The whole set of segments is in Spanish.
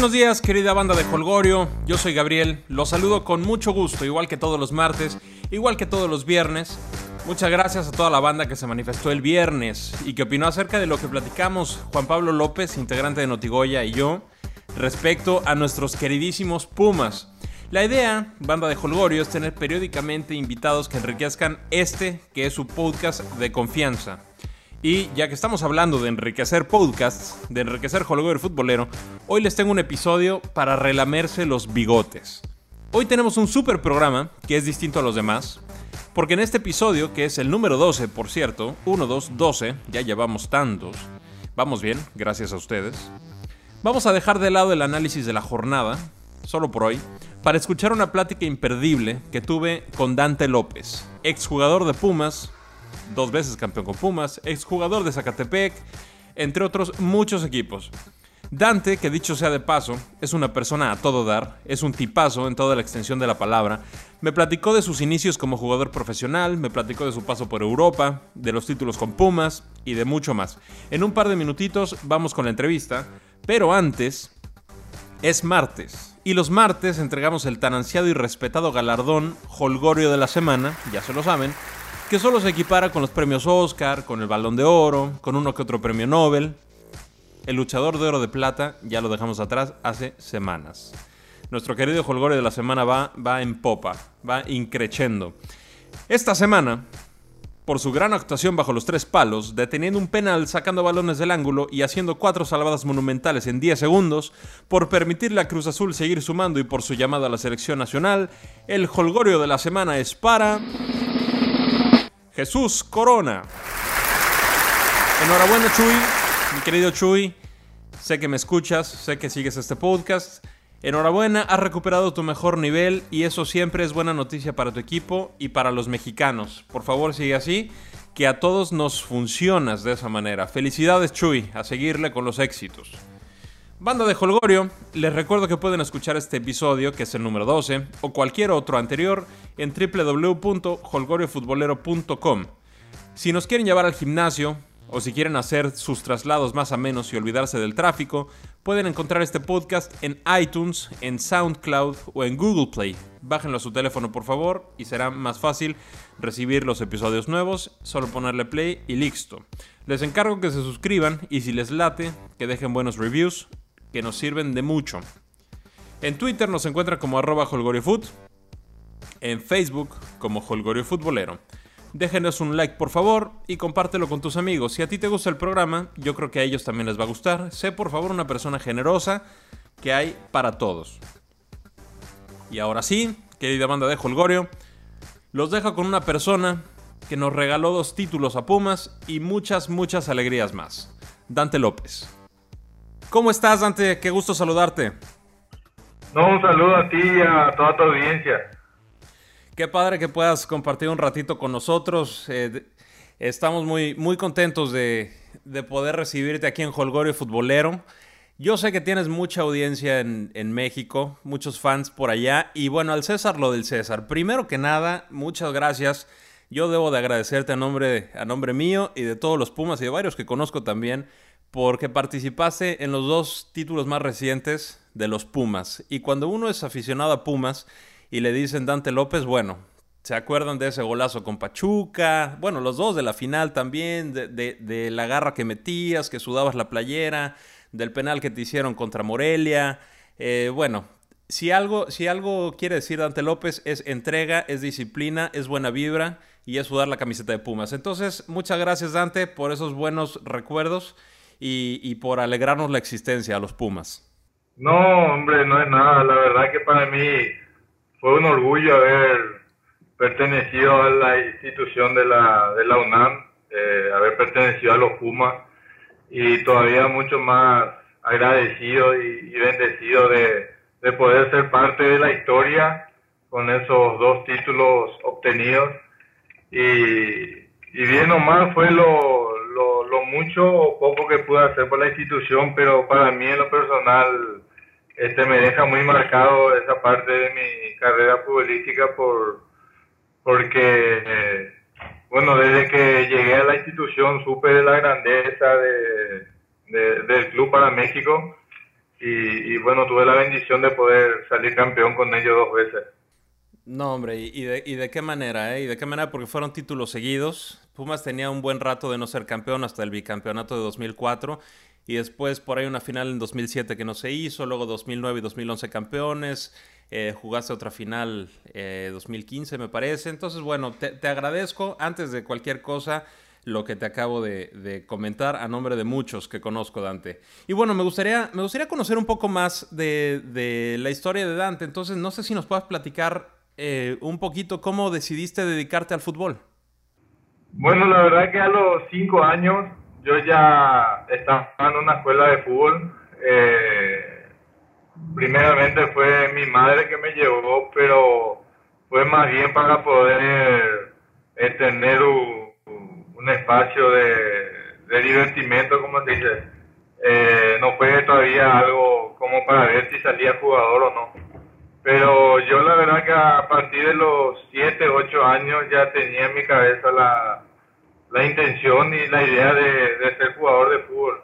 Buenos días, querida banda de Holgorio. Yo soy Gabriel. Los saludo con mucho gusto, igual que todos los martes, igual que todos los viernes. Muchas gracias a toda la banda que se manifestó el viernes y que opinó acerca de lo que platicamos Juan Pablo López, integrante de Notigoya, y yo, respecto a nuestros queridísimos Pumas. La idea, banda de Holgorio, es tener periódicamente invitados que enriquezcan este, que es su podcast de confianza. Y ya que estamos hablando de enriquecer podcasts, de enriquecer Holgorio futbolero, hoy les tengo un episodio para relamerse los bigotes. Hoy tenemos un super programa que es distinto a los demás, porque en este episodio, que es el número 12, por cierto, 1, 2, 12, ya llevamos tantos, vamos bien, gracias a ustedes, vamos a dejar de lado el análisis de la jornada, solo por hoy, para escuchar una plática imperdible que tuve con Dante López, exjugador de Pumas, dos veces campeón con Pumas, exjugador de Zacatepec, entre otros muchos equipos. Dante, que dicho sea de paso, es una persona a todo dar, es un tipazo en toda la extensión de la palabra. Me platicó de sus inicios como jugador profesional, me platicó de su paso por Europa, de los títulos con Pumas y de mucho más. En un par de minutitos vamos con la entrevista, pero antes es martes. Y los martes entregamos el tan ansiado y respetado galardón Holgorio de la semana, ya se lo saben, que solo se equipara con los premios Oscar, con el Balón de Oro, con uno que otro premio Nobel. El luchador de oro de plata ya lo dejamos atrás hace semanas. Nuestro querido Holgorio de la semana va, va en popa, va increchendo. Esta semana, por su gran actuación bajo los tres palos, deteniendo un penal, sacando balones del ángulo y haciendo cuatro salvadas monumentales en 10 segundos, por permitirle a Cruz Azul seguir sumando y por su llamada a la selección nacional, el Holgorio de la semana es para... Jesús Corona. Enhorabuena Chuy, mi querido Chuy. Sé que me escuchas, sé que sigues este podcast. Enhorabuena, has recuperado tu mejor nivel y eso siempre es buena noticia para tu equipo y para los mexicanos. Por favor, sigue así, que a todos nos funcionas de esa manera. Felicidades Chuy, a seguirle con los éxitos. Banda de Holgorio, les recuerdo que pueden escuchar este episodio, que es el número 12, o cualquier otro anterior, en www.holgoriofutbolero.com. Si nos quieren llevar al gimnasio, o si quieren hacer sus traslados más a menos y olvidarse del tráfico, pueden encontrar este podcast en iTunes, en SoundCloud o en Google Play. Bájenlo a su teléfono por favor y será más fácil recibir los episodios nuevos, solo ponerle play y listo. Les encargo que se suscriban y si les late, que dejen buenos reviews que nos sirven de mucho. En Twitter nos encuentra como arroba holgoriofoot, en Facebook como Holgorio Futbolero. Déjenos un like por favor y compártelo con tus amigos. Si a ti te gusta el programa, yo creo que a ellos también les va a gustar. Sé por favor una persona generosa que hay para todos. Y ahora sí, querida banda de Holgorio, los dejo con una persona que nos regaló dos títulos a Pumas y muchas, muchas alegrías más. Dante López. ¿Cómo estás, Dante? Qué gusto saludarte. No, un saludo a ti y a toda tu audiencia. Qué padre que puedas compartir un ratito con nosotros. Eh, estamos muy, muy contentos de, de, poder recibirte aquí en Holgorio Futbolero. Yo sé que tienes mucha audiencia en, en, México, muchos fans por allá. Y bueno, al César lo del César. Primero que nada, muchas gracias. Yo debo de agradecerte a nombre, a nombre mío y de todos los Pumas y de varios que conozco también porque participaste en los dos títulos más recientes de los Pumas. Y cuando uno es aficionado a Pumas y le dicen Dante López, bueno, se acuerdan de ese golazo con Pachuca, bueno, los dos de la final también, de, la garra que metías, que sudabas la playera, del penal que te hicieron contra Morelia. Eh, bueno, si algo, si algo quiere decir Dante López es entrega, es disciplina, es buena vibra y es sudar la camiseta de Pumas. Entonces, muchas gracias Dante por esos buenos recuerdos y, por alegrarnos la existencia a los Pumas. No, hombre, no es nada. La verdad que para mí fue un orgullo haber pertenecido a la institución de la, de la UNAM, eh, haber pertenecido a los Pumas y todavía mucho más agradecido y, bendecido de, de, poder ser parte de la historia con esos dos títulos obtenidos. Y, y bien o mal fue lo, lo, mucho o poco que pude hacer por la institución, pero para mí en lo personal este me deja muy marcado esa parte de mi carrera futbolística por porque bueno desde que llegué a la institución supe de la grandeza de, del club para México y, bueno, tuve la bendición de poder salir campeón con ellos dos veces. No, hombre, ¿y de, y de qué manera? Eh? ¿Y de qué manera? Porque fueron títulos seguidos. Pumas tenía un buen rato de no ser campeón hasta el bicampeonato de 2004 y después por ahí una final en 2007 que no se hizo, luego 2009 y 2011 campeones, eh, jugaste otra final eh, 2015 me parece. Entonces, bueno, te, te agradezco antes de cualquier cosa lo que te acabo de, comentar a nombre de muchos que conozco, Dante. Y bueno, me gustaría, me gustaría conocer un poco más de, la historia de Dante. Entonces, no sé si nos puedas platicar eh, un poquito cómo decidiste dedicarte al fútbol. Bueno, la verdad que a los cinco años yo ya estaba en una escuela de fútbol. Eh, primeramente fue mi madre que me llevó, pero fue más bien para poder tener un un espacio de, de divertimento, como se dice. Eh, no fue todavía algo como para ver si salía jugador o no. Pero yo la verdad que a partir de los 7, 8 años ya tenía en mi cabeza la, la intención y la idea de, de ser jugador de fútbol.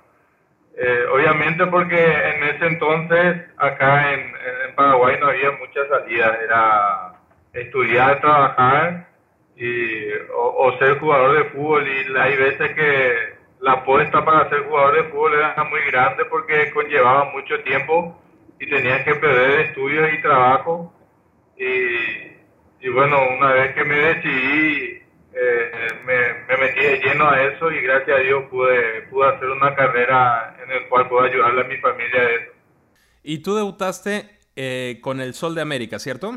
Eh, obviamente porque en ese entonces acá en, en Paraguay no había muchas salidas, era estudiar, trabajar y, o, ser jugador de fútbol. Y hay veces que la apuesta para ser jugador de fútbol era muy grande porque conllevaba mucho tiempo y tenías que perder estudios y trabajo y, bueno, una vez que me decidí eh, me, me, metí de lleno a eso y gracias a Dios pude, pude hacer una carrera en el cual puedo ayudarle a mi familia a eso. Y tú debutaste eh, con el Sol de América, ¿cierto?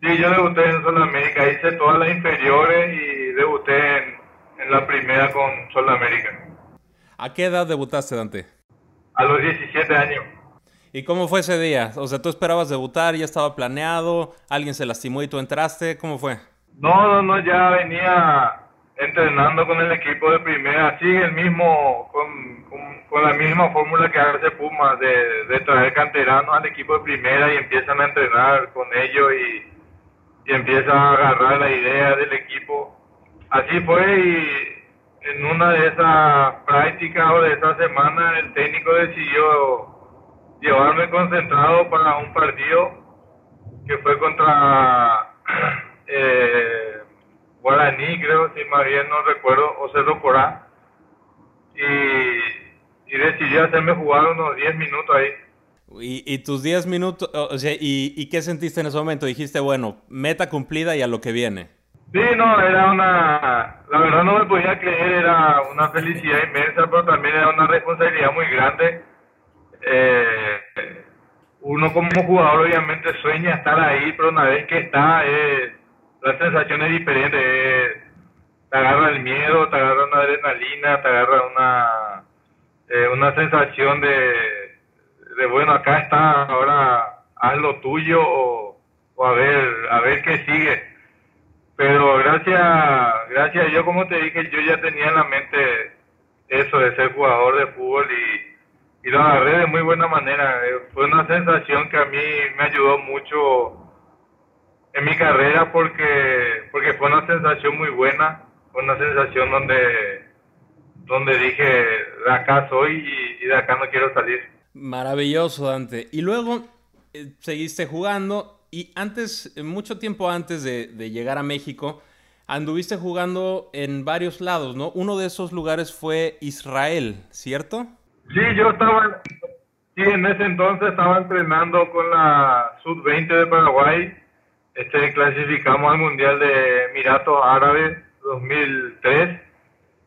Sí, yo debuté en Sol América, hice todas las inferiores y debuté en, la primera con Sol América. ¿A qué edad debutaste, Dante? A los 17 años. ¿Y cómo fue ese día? O sea, ¿tú esperabas debutar? ¿Ya estaba planeado? ¿Alguien se lastimó y tú entraste? ¿Cómo fue? No, no, no, ya venía entrenando con el equipo de primera, sí, el mismo, con, con, la misma fórmula que hace Puma, de, de traer canteranos al equipo de primera y empiezan a entrenar con ellos y y empieza a agarrar la idea del equipo. Así fue y en una de esas prácticas o de esa semana el técnico decidió llevarme concentrado para un partido que fue contra eh, Guaraní, creo, si más bien no recuerdo, o Cerro Corá. Y, y decidí hacerme jugar unos 10 minutos ahí. Y, tus 10 minutos, o sea, y, qué sentiste en ese momento? Dijiste, bueno, meta cumplida y a lo que viene. Sí, no, era una, la verdad no me podía creer, era una felicidad inmensa, pero también era una responsabilidad muy grande. Eh, uno como jugador obviamente sueña estar ahí, pero una vez que está, eh, la sensación es diferente. Eh, te agarra el miedo, te agarra una adrenalina, te agarra una, eh, una sensación de de bueno, acá está, ahora haz lo tuyo o, a ver, a ver qué sigue. Pero gracias, gracias, yo como te dije, yo ya tenía en la mente eso de ser jugador de fútbol y, y lo agarré de muy buena manera. Eh, fue una sensación que a mí me ayudó mucho en mi carrera porque, porque fue una sensación muy buena, fue una sensación donde, donde dije, de acá soy y de acá no quiero salir. Maravilloso, Dante. Y luego eh, seguiste jugando y antes, mucho tiempo antes de, llegar a México, anduviste jugando en varios lados, ¿no? Uno de esos lugares fue Israel, ¿cierto? Sí, yo estaba, sí, en ese entonces estaba entrenando con la Sub-20 de Paraguay. Este, clasificamos al Mundial de Emiratos Árabes 2003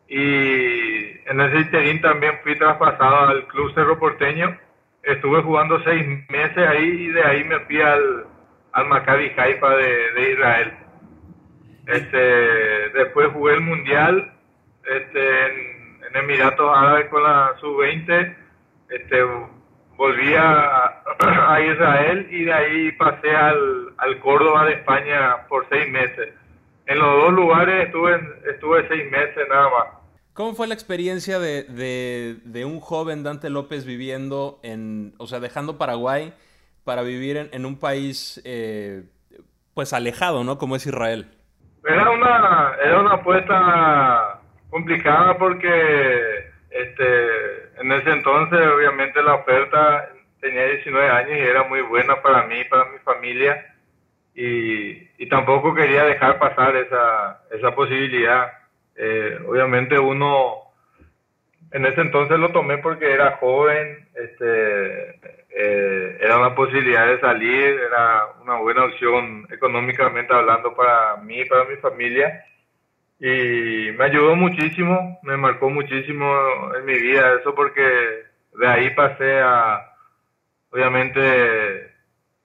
y en ese interín también fui traspasado al Club Cerro Porteño. Estuve jugando seis meses ahí y de ahí me fui al, al Maccabi Haifa de, Israel. Este, después jugué el Mundial este, en Emiratos Árabes con la Sub-20. Este, volví a, a, Israel y de ahí pasé al, al Córdoba de España por seis meses. En los dos lugares estuve, estuve seis meses nada más. ¿Cómo fue la experiencia de, de, un joven Dante López viviendo en, o sea, dejando Paraguay para vivir en, en un país, eh, pues alejado, ¿no? Como es Israel. Era una, era una apuesta complicada porque, este, en ese entonces, obviamente la oferta tenía 19 años y era muy buena para mí, para mi familia. Y, y tampoco quería dejar pasar esa, esa posibilidad. Eh, obviamente uno en ese entonces lo tomé porque era joven, este, eh, era una posibilidad de salir, era una buena opción económicamente hablando para mí para mi familia. Y me ayudó muchísimo, me marcó muchísimo en mi vida eso porque de ahí pasé a, obviamente,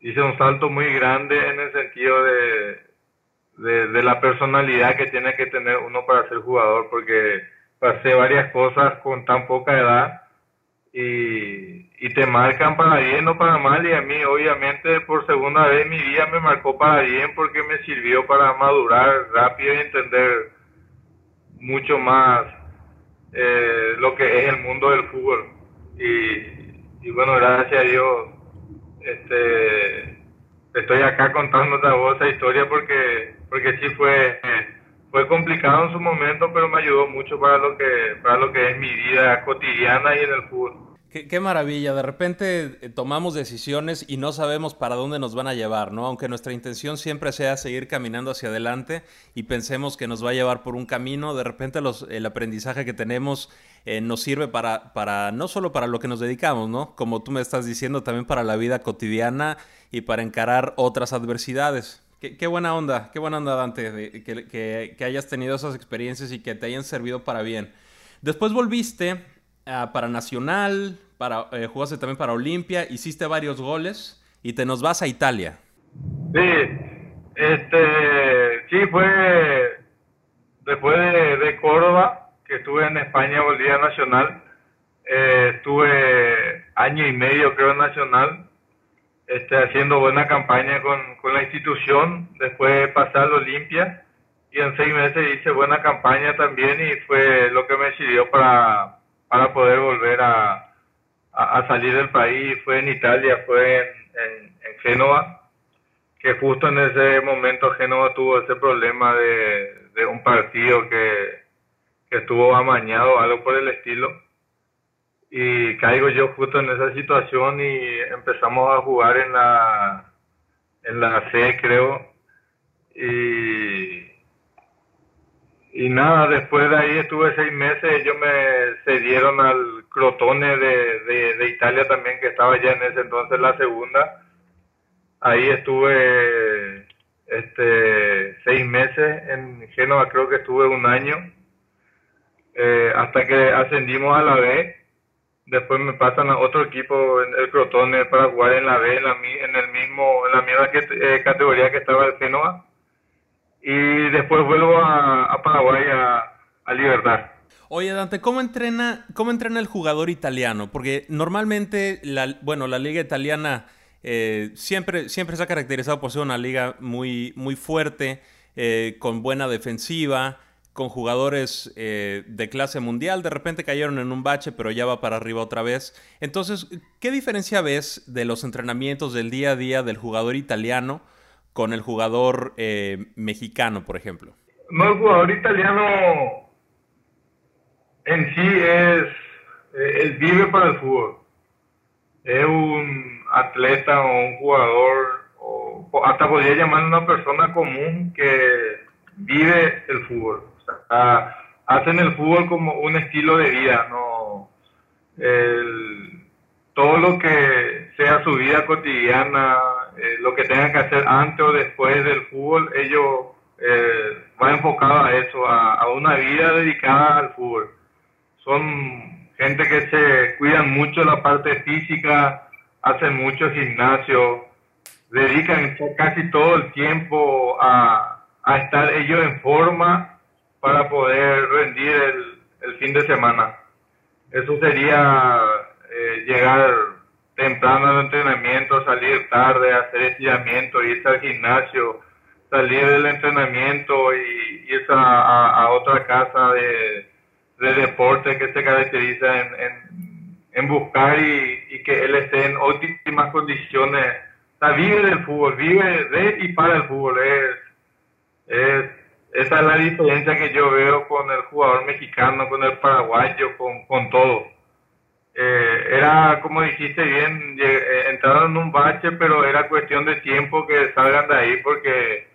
hice un salto muy grande en el sentido de, de, la personalidad que tiene que tener uno para ser jugador porque pasé varias cosas con tan poca edad y, y, te marcan para bien o para mal y a mí obviamente por segunda vez mi vida me marcó para bien porque me sirvió para madurar rápido y entender mucho más eh, lo que es el mundo del fútbol y, y bueno gracias a Dios este estoy acá contándote a vos esa historia porque porque sí fue fue complicado en su momento, pero me ayudó mucho para lo que, para lo que es mi vida cotidiana y en el fútbol. Qué, maravilla, de repente eh, tomamos decisiones y no sabemos para dónde nos van a llevar, ¿no? Aunque nuestra intención siempre sea seguir caminando hacia adelante y pensemos que nos va a llevar por un camino, de repente los, el aprendizaje que tenemos eh, nos sirve para, para, no solo para lo que nos dedicamos, ¿no? Como tú me estás diciendo, también para la vida cotidiana y para encarar otras adversidades. Qué, buena onda, qué buena onda, Dante, que, hayas tenido esas experiencias y que te hayan servido para bien. Después volviste para Nacional, para, eh, jugaste también para Olimpia, hiciste varios goles y te nos vas a Italia. Sí, este, sí, fue después de, Córdoba, que estuve en España, volví a Nacional. Eh, estuve año y medio, creo, en Nacional este, haciendo buena campaña con, con la institución, después pasé al Olimpia y en seis meses hice buena campaña también y fue lo que me sirvió para, para poder volver a, a, salir del país. Fue en Italia, fue en, en, Génova, que justo en ese momento Génova tuvo ese problema de, de un partido que, que estuvo amañado, algo por el estilo y caigo yo justo en esa situación y empezamos a jugar en la en la C creo y y nada después de ahí estuve seis meses ellos me cedieron al Crotone de, de, Italia también que estaba ya en ese entonces la segunda ahí estuve este seis meses en Génova creo que estuve un año eh, hasta que ascendimos a la B Después me pasan a otro equipo, el Crotone, para jugar en la B, en, la, en el mismo, en la misma eh, categoría que estaba el Genoa. Y después vuelvo a, Paraguay a, a Libertad. Oye, Dante, ¿cómo entrena, ¿cómo entrena el jugador italiano? Porque normalmente, la, bueno, la liga italiana eh, siempre, siempre se ha caracterizado por ser una liga muy, muy fuerte, eh, con buena defensiva, con jugadores eh, de clase mundial, de repente cayeron en un bache, pero ya va para arriba otra vez. Entonces, ¿qué diferencia ves de los entrenamientos del día a día del jugador italiano con el jugador eh, mexicano, por ejemplo? No, el jugador italiano en sí es, eh, él vive para el fútbol. Es un atleta o un jugador, o hasta podría llamar una persona común que vive el fútbol hacen el fútbol como un estilo de vida, no todo lo que sea su vida cotidiana, eh, lo que tengan que hacer antes o después del fútbol, ellos eh, van enfocados a eso, a, una vida dedicada al fútbol. Son gente que se cuidan mucho la parte física, hacen mucho gimnasio, dedican casi todo el tiempo a, estar ellos en forma para poder rendir el, el fin de semana. Eso sería eh, llegar temprano al entrenamiento, salir tarde, hacer estiramiento, irse al gimnasio, salir del entrenamiento y irse a, otra casa de, de, deporte que se caracteriza en, buscar y, que él esté en óptimas condiciones. O sea, vive del fútbol, vive de y para el fútbol. Es, es esa es la diferencia que yo veo con el jugador mexicano, con el paraguayo, con todo. Eh, era, como dijiste bien, eh, entraron en un bache, pero era cuestión de tiempo que salgan de ahí porque,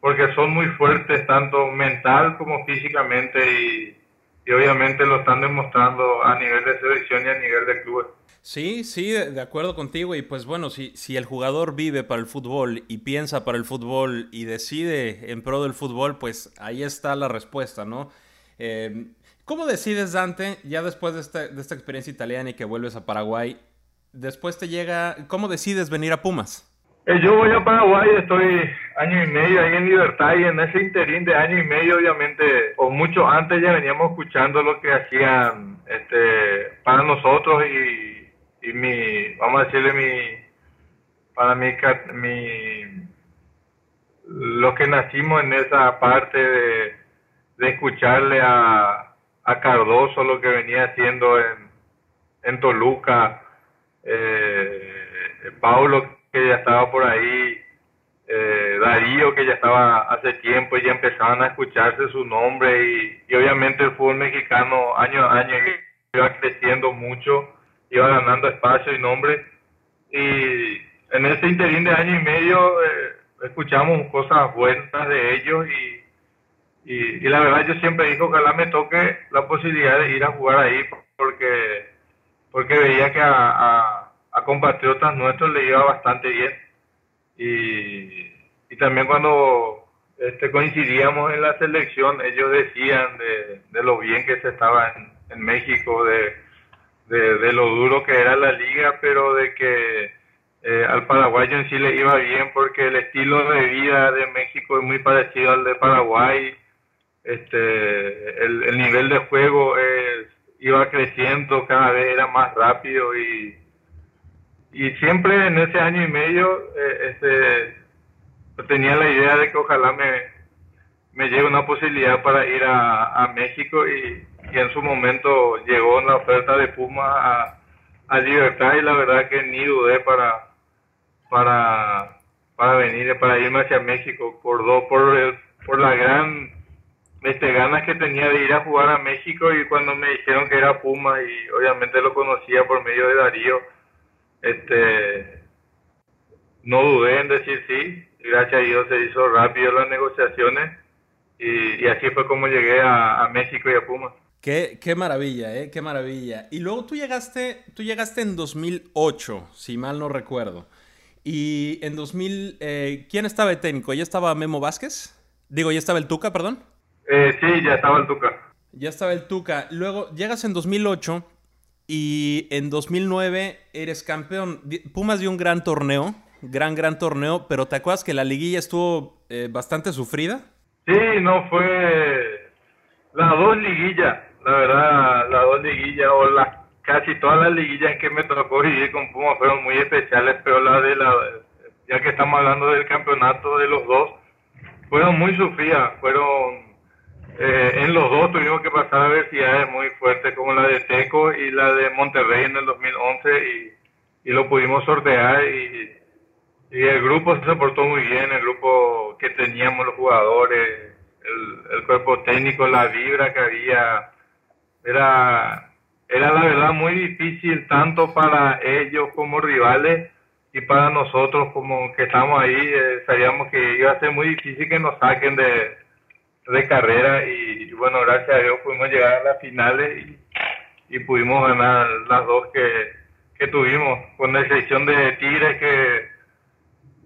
porque son muy fuertes, tanto mental como físicamente, y, y obviamente lo están demostrando a nivel de selección y a nivel de clubes. Sí, sí, de acuerdo contigo. Y pues bueno, si, si el jugador vive para el fútbol y piensa para el fútbol y decide en pro del fútbol, pues ahí está la respuesta, ¿no? Eh, ¿Cómo decides, Dante, ya después de esta, de esta experiencia italiana y que vuelves a Paraguay, después te llega, ¿cómo decides venir a Pumas? Eh, yo voy a Paraguay, estoy año y medio ahí en Libertad y en ese interín de año y medio, obviamente, o mucho antes ya veníamos escuchando lo que hacían este, para nosotros y y mi, vamos a decirle mi, para mí, mi, los que nacimos en esa parte de, de escucharle a, a Cardoso lo que venía haciendo en, en Toluca, eh, Paulo que ya estaba por ahí, eh, Darío que ya estaba hace tiempo y ya empezaban a escucharse su nombre y, y obviamente el fútbol mexicano año a año iba creciendo mucho iba ganando espacio y nombre. Y en ese interín de año y medio eh, escuchamos cosas buenas de ellos y, y, la verdad yo siempre digo, ojalá me toque la posibilidad de ir a jugar ahí porque, porque veía que a, a, compatriotas nuestros le iba bastante bien. Y, y también cuando este, coincidíamos en la selección, ellos decían de, de lo bien que se estaba en, en México, de, de, lo duro que era la liga, pero de que eh, al paraguayo en sí le iba bien porque el estilo de vida de México es muy parecido al de Paraguay. Este, el, nivel de juego iba creciendo, cada vez era más rápido y, y siempre en ese año y medio eh, este, tenía la idea de que ojalá me, me llegue una posibilidad para ir a, a México y, y en su momento llegó la oferta de Puma a, Libertad y la verdad que ni dudé para para para venir para irme hacia México por dos por por la gran este ganas que tenía de ir a jugar a México y cuando me dijeron que era Puma y obviamente lo conocía por medio de Darío este no dudé en decir sí gracias a Dios se hizo rápido las negociaciones y, así fue como llegué a, a México y a Puma Qué, qué, maravilla, ¿eh? Qué maravilla. Y luego tú llegaste, tú llegaste en 2008, si mal no recuerdo. Y en 2000, eh, ¿quién estaba de técnico? ¿Ya estaba Memo Vázquez? Digo, ¿ya estaba el Tuca, perdón? Eh, sí, ya estaba el Tuca. Ya estaba el Tuca. Luego llegas en 2008 y en 2009 eres campeón. Pumas dio un gran torneo, gran, gran torneo, pero ¿te acuerdas que la liguilla estuvo eh, bastante sufrida? Sí, no fue las dos liguillas la verdad, las dos liguillas o las casi todas las liguillas que me tocó vivir con Puma fueron muy especiales, pero la de la, ya que estamos hablando del campeonato de los dos, fueron muy sufridas, fueron, eh, en los dos tuvimos que pasar adversidades muy fuertes como la de Teco y la de Monterrey en el 2011 y, y lo pudimos sortear y, y el grupo se portó muy bien, el grupo que teníamos los jugadores, el, el cuerpo técnico, la vibra que había, era, era la verdad muy difícil tanto para ellos como rivales y para nosotros como que estamos ahí, eh, sabíamos que iba a ser muy difícil que nos saquen de, de carrera y, bueno, gracias a Dios pudimos llegar a las finales y, pudimos ganar las dos que, que tuvimos, con la excepción de Tigres que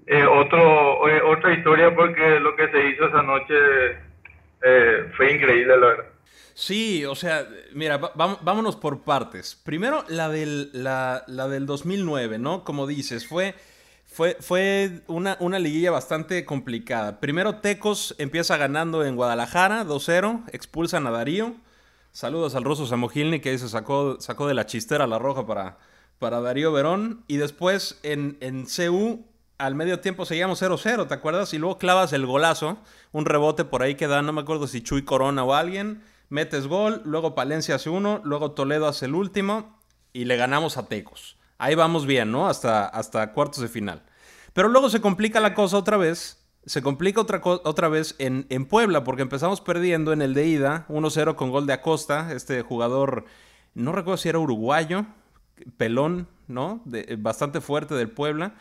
eh, otro, eh, otra historia porque lo que se hizo esa noche eh, fue increíble, la verdad. Sí, o sea, mira, vámonos por partes. Primero, la del, la, del 2009, ¿no? Como dices, fue, fue, fue una, una, liguilla bastante complicada. Primero, Tecos empieza ganando en Guadalajara, 2-0, expulsan a Darío. Saludos al ruso Samogilny que se sacó, sacó de la chistera la roja para, para Darío Verón. Y después en, en CU, al medio tiempo seguíamos 0-0, ¿te acuerdas? Y luego clavas el golazo, un rebote por ahí que da, no me acuerdo si Chuy Corona o alguien metes gol, luego Palencia hace uno, luego Toledo hace el último y le ganamos a Tecos. Ahí vamos bien, ¿no? Hasta, hasta cuartos de final. Pero luego se complica la cosa otra vez. Se complica otra, otra vez en, en Puebla porque empezamos perdiendo en el de ida 1-0 con gol de Acosta, este jugador, no recuerdo si era uruguayo, pelón, ¿no? De, bastante fuerte del Puebla.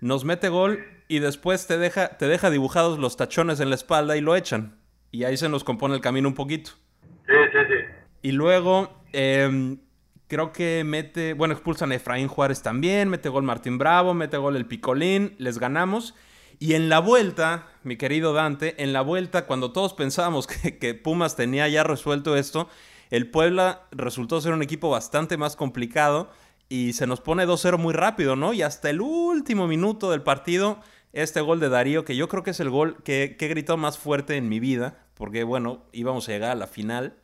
Nos mete gol y después te deja, te deja dibujados los tachones en la espalda y lo echan. Y ahí se nos compone el camino un poquito. Sí, sí, sí. Y luego, em, creo que mete, bueno, expulsan a Efraín Juárez también, mete gol Martín Bravo, mete gol el Picolín, les ganamos. Y en la vuelta, mi querido Dante, en la vuelta, cuando todos pensábamos que, Pumas tenía ya resuelto esto, el Puebla resultó ser un equipo bastante más complicado y se nos pone 2-0 muy rápido, ¿no? Y hasta el último minuto del partido, este gol de Darío, que yo creo que es el gol que, que he gritado más fuerte en mi vida, porque bueno, íbamos a llegar a la final.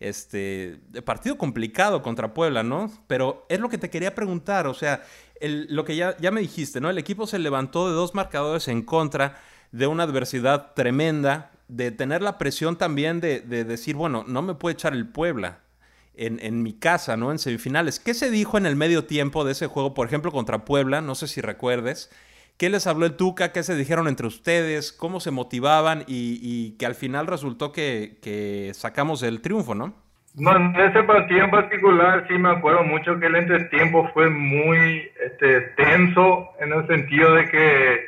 Este partido complicado contra Puebla, ¿no? Pero es lo que te quería preguntar, o sea, lo que ya, ya me dijiste, ¿no? El equipo se levantó de dos marcadores en contra de una adversidad tremenda, de tener la presión también de, de decir, bueno, no me puede echar el Puebla en, en, mi casa, ¿no? En semifinales. ¿Qué se dijo en el medio tiempo de ese juego, por ejemplo, contra Puebla? No sé si recuerdes. ¿Qué les habló el Tuca? ¿Qué se dijeron entre ustedes? ¿Cómo se motivaban? Y, que al final resultó que, que, sacamos el triunfo, ¿no? No, en ese partido en particular sí me acuerdo mucho que el entretiempo fue muy este, tenso en el sentido de que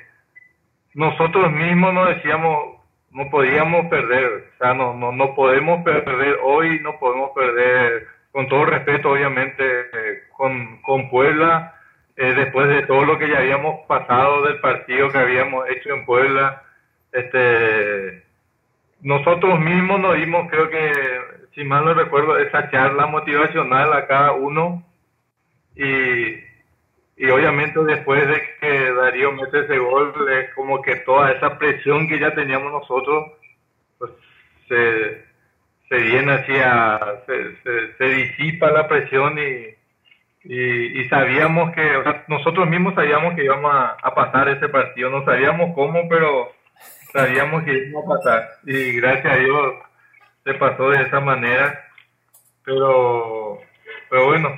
nosotros mismos nos decíamos, no podíamos perder, o sea, no, no, no podemos perder hoy, no podemos perder, con todo respeto obviamente, eh, con, con Puebla eh, después de todo lo que ya habíamos pasado del partido que habíamos hecho en Puebla, este, nosotros mismos nos dimos, creo que, si mal no recuerdo, esa charla motivacional a cada uno. Y, obviamente después de que Darío mete ese gol, es como que toda esa presión que ya teníamos nosotros, pues se, se viene hacia, se, se, se disipa la presión y y, y, sabíamos que, o sea, nosotros mismos sabíamos que íbamos a, pasar ese partido, no sabíamos cómo, pero sabíamos que íbamos a pasar. Y gracias a Dios se pasó de esa manera. Pero, pero bueno,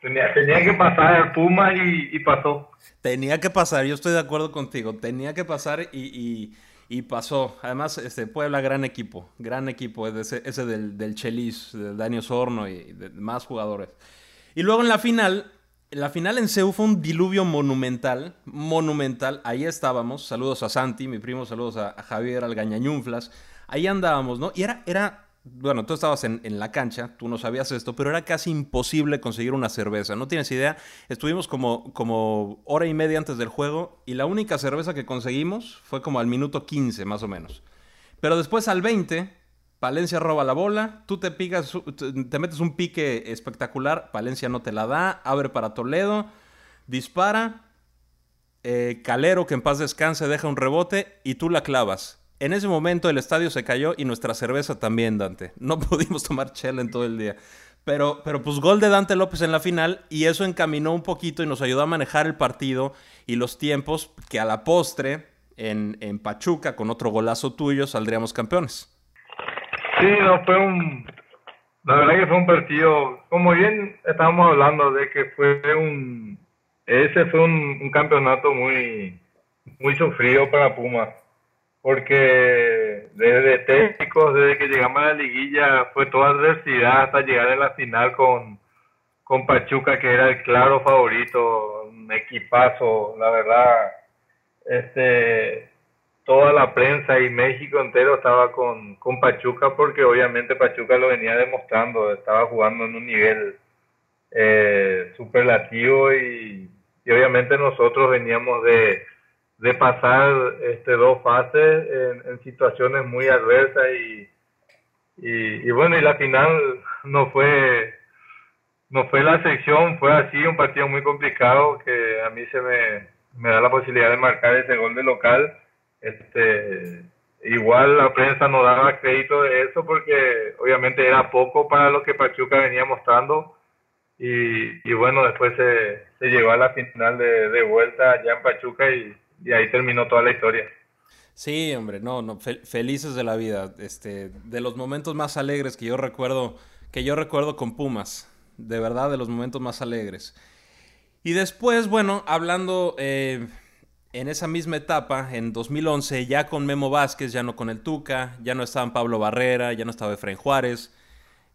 tenía, tenía que pasar el Puma y, pasó. Tenía que pasar, yo estoy de acuerdo contigo, tenía que pasar y, y pasó. Además, este Puebla, gran equipo, gran equipo, ese, ese del, del Chelis, del Daniel Sorno y de más jugadores. Y luego en la final, la final en Seúl fue un diluvio monumental, monumental. Ahí estábamos. Saludos a Santi, mi primo, saludos a, a Javier Algañañunflas. Ahí andábamos, ¿no? Y era, era bueno, tú estabas en, en, la cancha, tú no sabías esto, pero era casi imposible conseguir una cerveza. No tienes idea. Estuvimos como, como hora y media antes del juego y la única cerveza que conseguimos fue como al minuto 15, más o menos. Pero después al 20 Palencia roba la bola, tú te pigas, te metes un pique espectacular, Palencia no te la da, abre para Toledo, dispara, eh, Calero que en paz descanse deja un rebote y tú la clavas. En ese momento el estadio se cayó y nuestra cerveza también, Dante. No pudimos tomar chela en todo el día. Pero, pero pues gol de Dante López en la final y eso encaminó un poquito y nos ayudó a manejar el partido y los tiempos que a la postre en, en Pachuca con otro golazo tuyo saldríamos campeones. Sí, no, fue un. La verdad que fue un partido. Como bien estábamos hablando de que fue un. Ese fue un, un campeonato muy. Muy sufrido para Puma. Porque desde técnicos, desde que llegamos a la liguilla, fue toda adversidad hasta llegar a la final con, con Pachuca, que era el claro favorito, un equipazo, la verdad. Este, toda la prensa y México entero estaba con, con Pachuca porque obviamente Pachuca lo venía demostrando, estaba jugando en un nivel eh, superlativo y, obviamente nosotros veníamos de, de pasar este, dos fases en, en situaciones muy adversas y, y, y, bueno, y la final no fue, no fue la sección, fue así un partido muy complicado que a mí se me, me da la posibilidad de marcar ese gol de local este, igual la prensa no daba crédito de eso porque obviamente era poco para lo que Pachuca venía mostrando y, y bueno, después se, se, llegó a la final de, de vuelta allá en Pachuca y, y, ahí terminó toda la historia. Sí, hombre, no, no, fel felices de la vida, este, de los momentos más alegres que yo recuerdo, que yo recuerdo con Pumas, de verdad, de los momentos más alegres. Y después, bueno, hablando eh, en esa misma etapa, en 2011, ya con Memo Vázquez, ya no con el Tuca, ya no estaban Pablo Barrera, ya no estaba Efraín Juárez,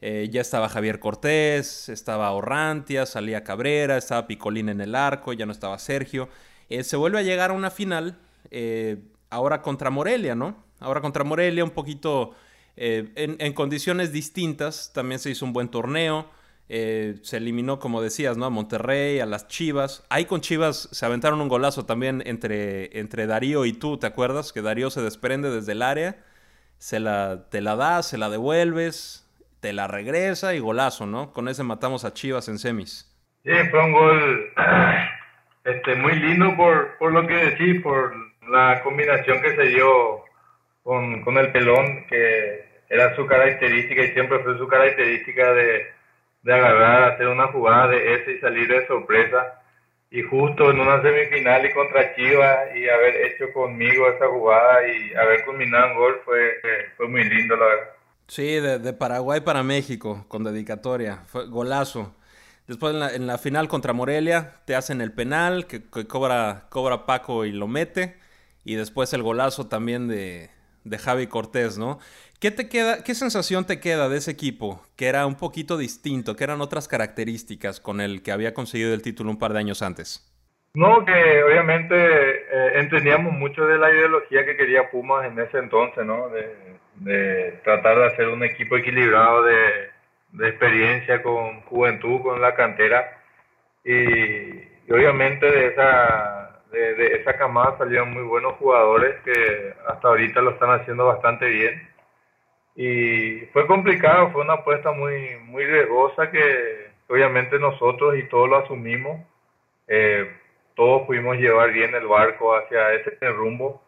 Eh, ya estaba Javier Cortés, estaba Orrantia, salía Cabrera, estaba Picolín en el arco, ya no estaba Sergio. Eh, se vuelve a llegar a una final, eh, ahora contra Morelia, ¿no? Ahora contra Morelia, un poquito en, en, condiciones distintas. También se hizo un buen torneo. Se eliminó, como decías, ¿no? A Monterrey, a las Chivas. Ahí con Chivas se aventaron un golazo también entre, entre Darío y tú, ¿te acuerdas? Que Darío se desprende desde el área, se la, te la das, se la devuelves, te la regresa y golazo, ¿no? Con ese matamos a Chivas en semis. Sí, fue un gol este, muy lindo por, por lo que decís, por la combinación que se dio con, con el pelón, que era su característica y siempre fue su característica de, de agarrar, hacer una jugada de ese y salir de sorpresa. Y justo en una semifinal y contra Chivas y haber hecho conmigo esa jugada y haber culminado en gol fue, fue muy lindo, la verdad. Sí, de, Paraguay para México, con dedicatoria. Fue golazo. Después en la, final contra Morelia, te hacen el penal que, cobra, cobra Paco y lo mete. Y después el golazo también de, de Javi Cortés, ¿no? ¿Qué te queda, qué sensación te queda de ese equipo? Que era un poquito distinto, que eran otras características con el que había conseguido el título un par de años antes. No, que obviamente eh, entendíamos mucho de la ideología que quería Pumas en ese entonces, ¿no? De, de tratar de hacer un equipo equilibrado de, de experiencia con juventud, con la cantera. Y, obviamente de esa, de, esa camada salieron muy buenos jugadores que hasta ahorita lo están haciendo bastante bien. Y fue complicado, fue una apuesta muy, muy riesgosa que obviamente nosotros y todos lo asumimos. Eh, todos pudimos llevar bien el barco hacia ese rumbo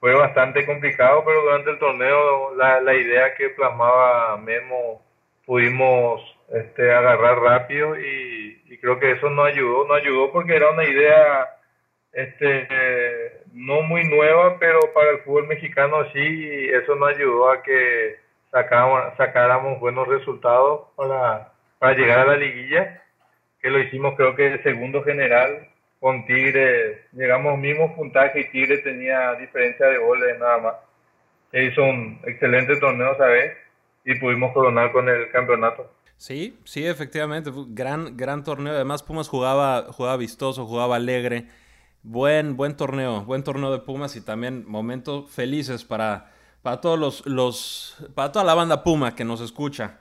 fue bastante complicado, pero durante el torneo la, la idea que plasmaba Memo pudimos este, agarrar rápido y, creo que eso nos ayudó, nos ayudó porque era una idea este, no muy nueva, pero para el fútbol mexicano sí, eso nos ayudó a que sacáramos, sacáramos buenos resultados para, para llegar a la liguilla, que lo hicimos creo que el segundo general con Tigre llegamos mismo puntaje y Tigre tenía diferencia de goles nada más. E hizo un excelente torneo, ¿sabes? Y pudimos coronar con el campeonato. Sí, sí, efectivamente, gran, gran torneo. Además, Pumas jugaba, jugaba vistoso, jugaba alegre. Buen, buen torneo, buen torneo de Pumas y también momentos felices para, para todos los, los, para toda la banda Puma que nos escucha.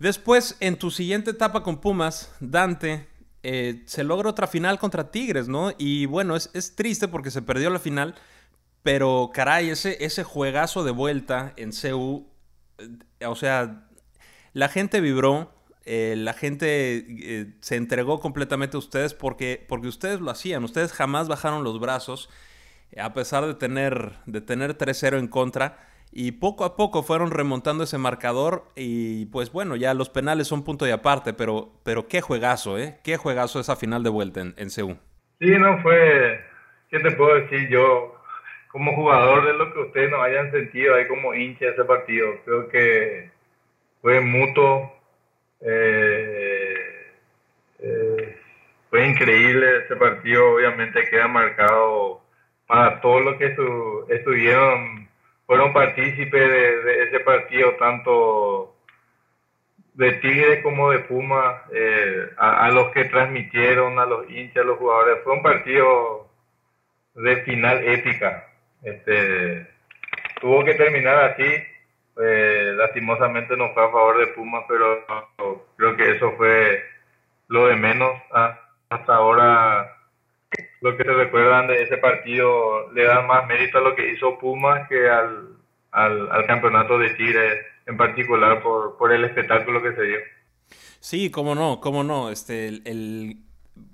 Después, en tu siguiente etapa con Pumas, Dante, eh, se logra otra final contra Tigres, ¿no? Y bueno, es, triste porque se perdió la final, pero caray, ese, ese juegazo de vuelta en CU, eh, o sea, la gente vibró, eh, la gente se entregó completamente a ustedes porque, porque ustedes lo hacían, ustedes jamás bajaron los brazos, a pesar de tener, de tener 3-0 en contra. Y poco a poco fueron remontando ese marcador y pues bueno, ya los penales son punto y aparte, pero, pero qué juegazo, ¿eh? Qué juegazo esa final de vuelta en, en Sí, no fue, ¿qué te puedo decir yo? Como jugador de lo que ustedes no hayan sentido ahí como hincha ese partido, creo que fue mutuo, eh, eh, fue increíble ese partido, obviamente queda marcado para todos los que estuvieron fueron partícipes de, ese partido, tanto de Tigre como de Puma, eh, a, los que transmitieron, a los hinchas, a los jugadores. Fue un partido de final épica. Este, tuvo que terminar así. Eh, lastimosamente no fue a favor de Puma, pero creo que eso fue lo de menos. Ah, hasta ahora lo que se recuerdan de ese partido le dan más mérito a lo que hizo Puma que al, al, campeonato de Tigre en particular por, por, el espectáculo que se dio. Sí, cómo no, cómo no. Este, el,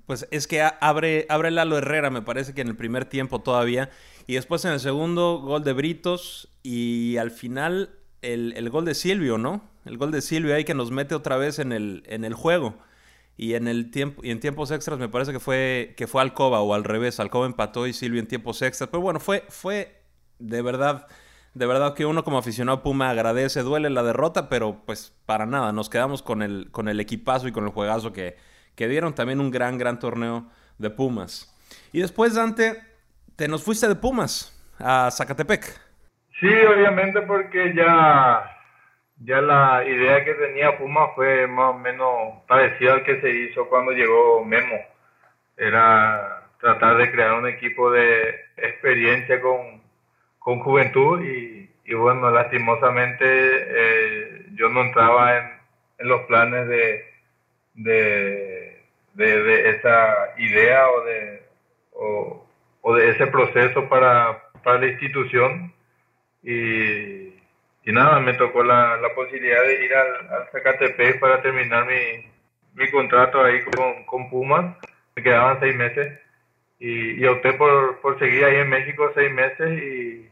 pues es que abre, abre Lalo Herrera, me parece que en el primer tiempo todavía. Y después en el segundo, gol de Britos. Y al final, el, el gol de Silvio, ¿no? El gol de Silvio ahí que nos mete otra vez en el, en el juego. Y en el tiempo y en tiempos extras me parece que fue que fue Alcoba o al revés, Alcoba empató y Silvio en tiempos extras, pero bueno, fue fue de verdad de verdad que uno como aficionado Puma agradece, duele la derrota, pero pues para nada, nos quedamos con el con el equipazo y con el juegazo que que dieron también un gran gran torneo de Pumas. Y después Dante, te nos fuiste de Pumas a Zacatepec. Sí, obviamente porque ya ya la idea que tenía Puma fue más o menos parecida al que se hizo cuando llegó Memo. Era tratar de crear un equipo de experiencia con, con juventud y, y bueno, lastimosamente eh, yo no entraba en, los planes de, de, de, esa idea o de, o de ese proceso para, para la institución y y nada, me tocó la, la posibilidad de ir al, al Zacatepec para terminar mi, mi contrato ahí con, con Pumas. Me quedaban seis meses y, y opté por, por, seguir ahí en México seis meses y,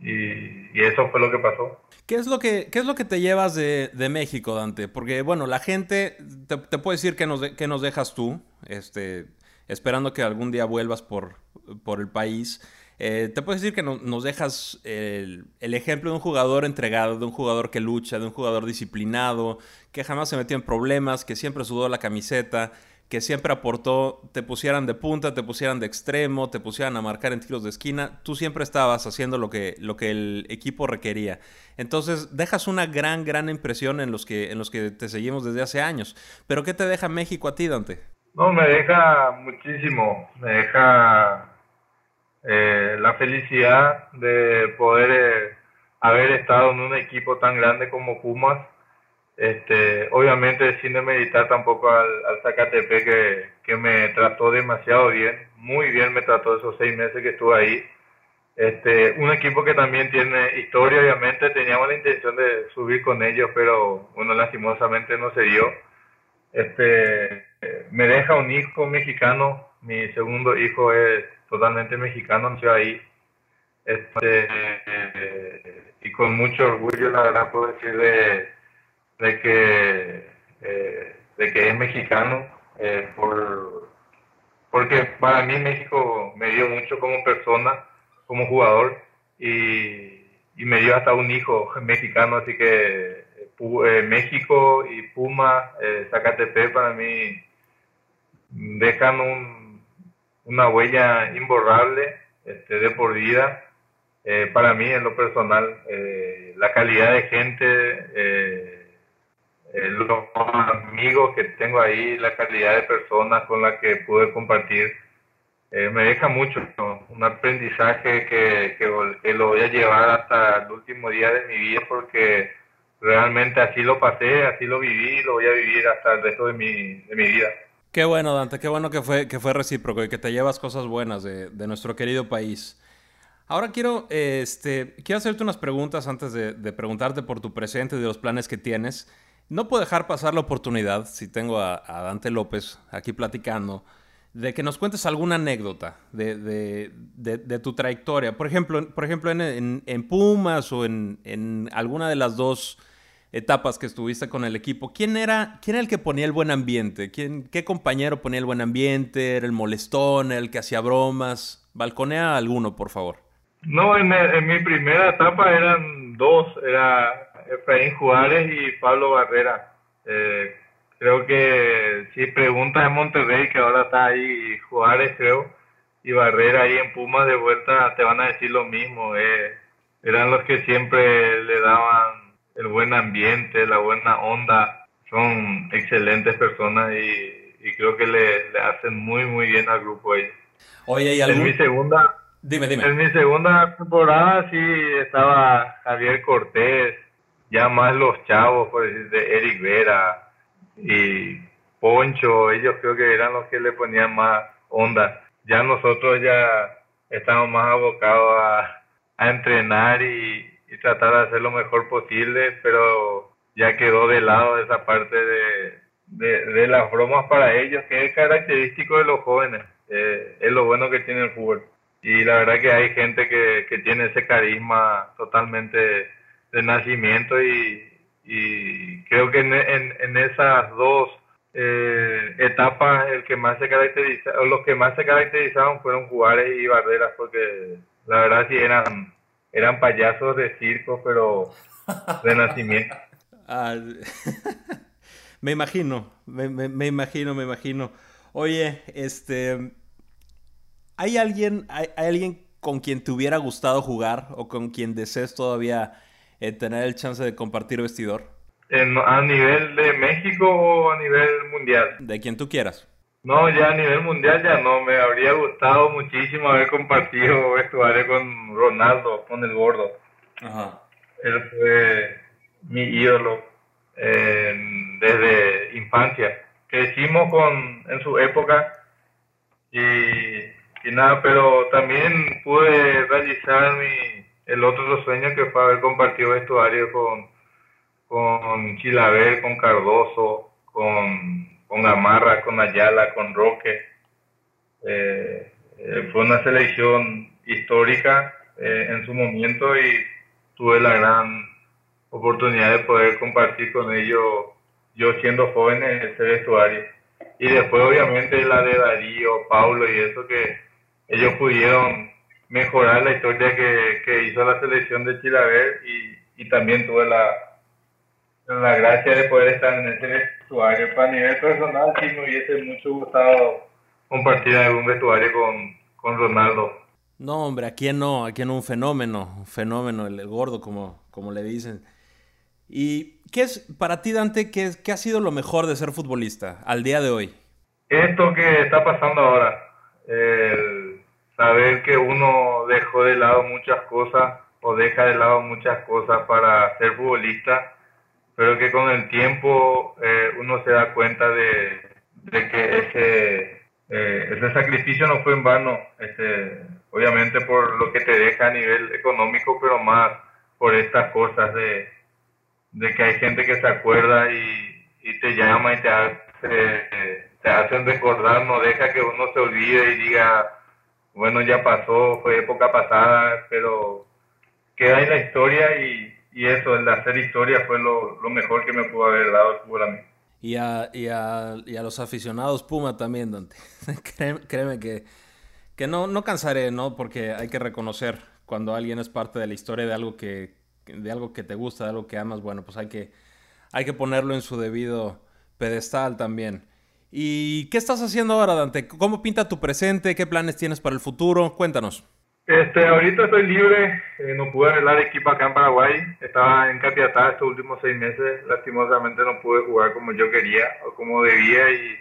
y, y, eso fue lo que pasó. ¿Qué es lo que, qué es lo que te llevas de, de México, Dante? Porque, bueno, la gente te, te puede decir que nos, que nos dejas tú, este, esperando que algún día vuelvas por, por el país. Eh, te puedo decir que no, nos dejas el, el, ejemplo de un jugador entregado, de un jugador que lucha, de un jugador disciplinado, que jamás se metió en problemas, que siempre sudó la camiseta, que siempre aportó, te pusieran de punta, te pusieran de extremo, te pusieran a marcar en tiros de esquina, tú siempre estabas haciendo lo que, lo que el equipo requería. Entonces dejas una gran, gran impresión en los, que, en los que te seguimos desde hace años. Pero ¿qué te deja México a ti, Dante? No, me deja muchísimo, me deja eh, la felicidad de poder eh, haber estado en un equipo tan grande como Pumas. Este, obviamente sin demeritar tampoco al, Zacatepec que, que, me trató demasiado bien, muy bien me trató esos seis meses que estuve ahí. Este, un equipo que también tiene historia, obviamente teníamos la intención de subir con ellos, pero bueno, lastimosamente no se dio. Este, me deja un hijo mexicano, mi segundo hijo es totalmente mexicano, nació ahí. Este, y con mucho orgullo, la verdad, puedo decir de, de que, eh, de que es mexicano, eh, por, porque para mí México me dio mucho como persona, como jugador, y, y me dio hasta un hijo mexicano, así que eh, México y Puma, Zacatepec para mí dejan un una huella imborrable este, de por vida. Eh, para mí, en lo personal, eh, la calidad de gente, eh, los amigos que tengo ahí, la calidad de personas con las que pude compartir, me deja mucho, un aprendizaje que, que, que, lo voy a llevar hasta el último día de mi vida porque realmente así lo pasé, así lo viví, lo voy a vivir hasta el resto de mi, de mi vida. Qué bueno, Dante, qué bueno que fue, que fue recíproco y que te llevas cosas buenas de, nuestro querido país. Ahora quiero, este, quiero hacerte unas preguntas antes de, preguntarte por tu presente y de los planes que tienes. No puedo dejar pasar la oportunidad, si tengo a, Dante López aquí platicando, de que nos cuentes alguna anécdota de, tu trayectoria. Por ejemplo, por ejemplo en, Pumas o en alguna de las dos etapas que estuviste con el equipo, ¿quién era, quién el que ponía el buen ambiente? ¿Quién, ¿Qué compañero ponía el buen ambiente? ¿Era el molestón, el que hacía bromas? Balconea alguno, por favor. No, en, en, mi primera etapa eran dos, era Efraín Juárez y Pablo Barrera. Eh, creo que si preguntas en Monterrey, que ahora está ahí Juárez, creo, y Barrera ahí en Pumas de vuelta, te van a decir lo mismo. Eh, eran los que siempre le daban el buen ambiente, la buena onda, son excelentes personas y, y creo que le, le, hacen muy, muy bien al grupo ahí. Oye, ¿y algún... En mi segunda... Dime, dime. En mi segunda temporada sí estaba Javier Cortés, ya más los chavos, por decir, de Eric Vera y Poncho, ellos creo que eran los que le ponían más onda. Ya nosotros ya estamos más abocados a, a entrenar y, y tratar de hacer lo mejor posible, pero ya quedó de lado esa parte de, de, de las bromas para ellos, que es característico de los jóvenes, eh, es lo bueno que tiene el fútbol. Y la verdad que hay gente que, que tiene ese carisma totalmente de nacimiento y, y creo que en, en, en esas dos eh, etapas el que más se caracteriza, los que más se caracterizaron fueron Juárez y Barreras, porque la verdad sí eran eran payasos de circo, pero de nacimiento. Ah, me imagino, me, me, me, imagino, me imagino. Oye, este, ¿hay alguien, hay, hay, alguien con quien te hubiera gustado jugar o con quien desees todavía eh, tener el chance de compartir vestidor? ¿A nivel de México o a nivel mundial? De quien tú quieras. No, ya a nivel mundial ya no. Me habría gustado muchísimo haber compartido vestuario con Ronaldo, con el gordo. Ajá. Él fue mi ídolo desde infancia. Crecimos con, en su época y, y nada, pero también pude realizar mi, el otro sueño que fue haber compartido vestuario con, con Chilaver, con Cardoso, con, con Gamarra, con Ayala, con Roque. Eh, eh, fue una selección histórica eh, en su momento y tuve la gran oportunidad de poder compartir con ellos, yo siendo joven, en ese vestuario. Y después obviamente la de Darío, Paulo y eso que ellos pudieron mejorar la historia que, que hizo la selección de Chilaver y, y también tuve la, la gracia de poder estar en ese vestuario. Para nivel personal, sí me hubiese mucho gustado compartir algún vestuario con, con Ronaldo. No, hombre, ¿a quién no? ¿A quién un fenómeno? Un fenómeno, el, gordo, como, como le dicen. ¿Y qué es para ti, Dante, qué, qué ha sido lo mejor de ser futbolista al día de hoy? Esto que está pasando ahora, el saber que uno dejó de lado muchas cosas o deja de lado muchas cosas para ser futbolista, pero que con el tiempo eh, uno se da cuenta de, que ese, eh, ese sacrificio no fue en vano, este, obviamente por lo que te deja a nivel económico, pero más por estas cosas de, que hay gente que se acuerda y, y te llama y te hacen recordar, no deja que uno se olvide y diga, bueno, ya pasó, fue época pasada, pero queda en la historia y, y eso, el hacer historia fue lo, lo, mejor que me pudo haber dado el a mí. Y a, y a, y a los aficionados Puma también, Dante. créeme, que, que no, no cansaré, ¿no? Porque hay que reconocer cuando alguien es parte de la historia de algo que, de algo que te gusta, de algo que amas, bueno, pues hay que, hay que ponerlo en su debido pedestal también. ¿Y qué estás haciendo ahora, Dante? ¿Cómo pinta tu presente? ¿Qué planes tienes para el futuro? Cuéntanos. Este, ahorita estoy libre, no pude arreglar equipo acá en Paraguay, estaba en Capiatá estos últimos seis meses, lastimosamente no pude jugar como yo quería o como debía y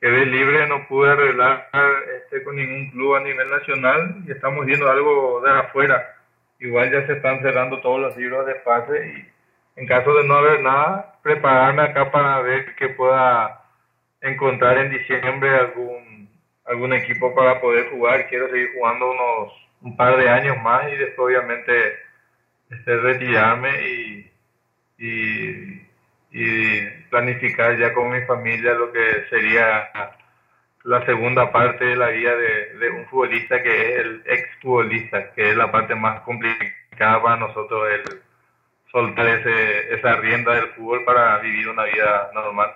quedé libre, no pude arreglar este, con ningún club a nivel nacional y estamos viendo algo de afuera. Igual ya se están cerrando todos los libros de pase y en caso de no haber nada, prepararme acá para ver que pueda encontrar en diciembre algún algún equipo para poder jugar. Quiero seguir jugando unos un par de años más y después obviamente este, retirarme y, y, planificar ya con mi familia lo que sería la segunda parte de la vida de, un futbolista que es el ex futbolista, que es la parte más complicada para nosotros, el soltar ese, esa rienda del fútbol para vivir una vida normal.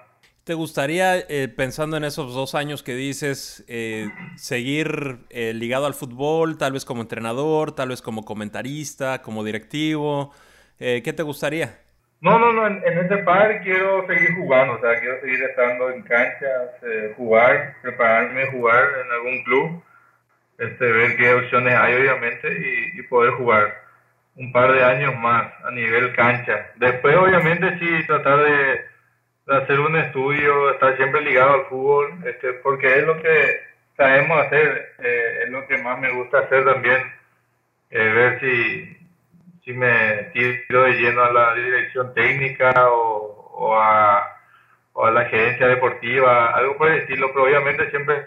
¿Te gustaría, eh, pensando en esos dos años que dices, eh, seguir eh, ligado al fútbol, tal vez como entrenador, tal vez como comentarista, como directivo? ¿Qué te gustaría? No, no, no, en, este par quiero seguir jugando, o sea, quiero seguir estando en canchas, eh, jugar, prepararme jugar en algún club, este, ver qué opciones hay obviamente y, poder jugar un par de años más a nivel cancha. Después obviamente sí tratar de, hacer un estudio, estar siempre ligado al fútbol, este, porque es lo que sabemos hacer, eh, es lo que más me gusta hacer también, eh, ver si si me tiro de lleno a la dirección técnica o, a, la gerencia deportiva, algo por el estilo, pero obviamente siempre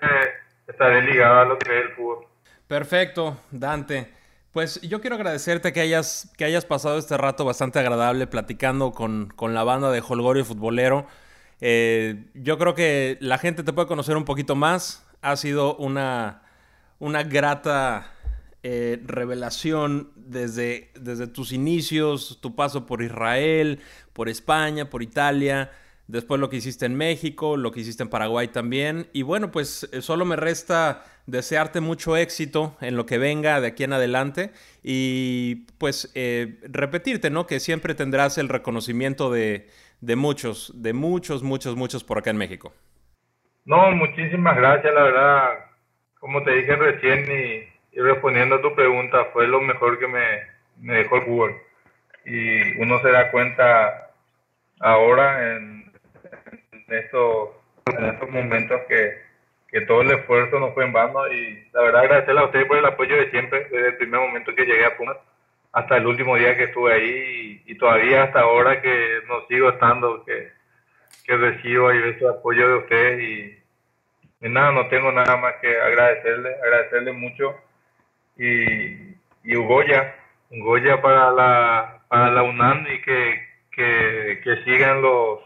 estaré ligado a lo que es el fútbol. Perfecto, Dante. Pues yo quiero agradecerte que hayas, que hayas pasado este rato bastante agradable platicando con, la banda de Holgorio Futbolero. Eh, yo creo que la gente te puede conocer un poquito más. Ha sido una, una grata eh, revelación desde, desde tus inicios, tu paso por Israel, por España, por Italia, después lo que hiciste en México, lo que hiciste en Paraguay también. Y bueno, pues eh, solo me resta desearte mucho éxito en lo que venga de aquí en adelante y pues eh, repetirte, ¿no? Que siempre tendrás el reconocimiento de, de muchos, de muchos, muchos, muchos por acá en México. No, muchísimas gracias, la verdad. Como te dije recién, y y respondiendo a tu pregunta, fue lo mejor que me, me dejó el fútbol. y uno se da cuenta ahora en, estos, en estos momentos que, que todo el esfuerzo no fue en vano y la verdad agradecerle a ustedes por el apoyo de siempre, desde el primer momento que llegué a Pumas hasta el último día que estuve ahí y, todavía hasta ahora que no sigo estando, que, que recibo ahí ese apoyo de ustedes y, nada, no tengo nada más que agradecerle, agradecerle mucho y, y Ugoya, Ugoya para la, para la UNAM y que, que, que sigan los,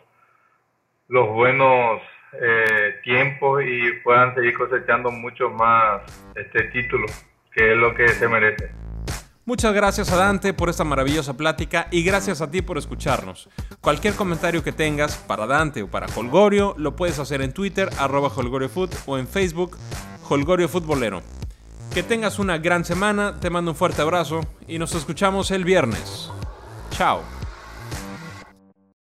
los buenos eh, tiempos y puedan seguir cosechando mucho más este título, que es lo que se merece. Muchas gracias a Dante por esta maravillosa plática y gracias a ti por escucharnos. Cualquier comentario que tengas para Dante o para Holgorio lo puedes hacer en Twitter arroba HolgorioFood o en Facebook Holgorio Futbolero. Que tengas una gran semana, te mando un fuerte abrazo y nos escuchamos el viernes. Chao.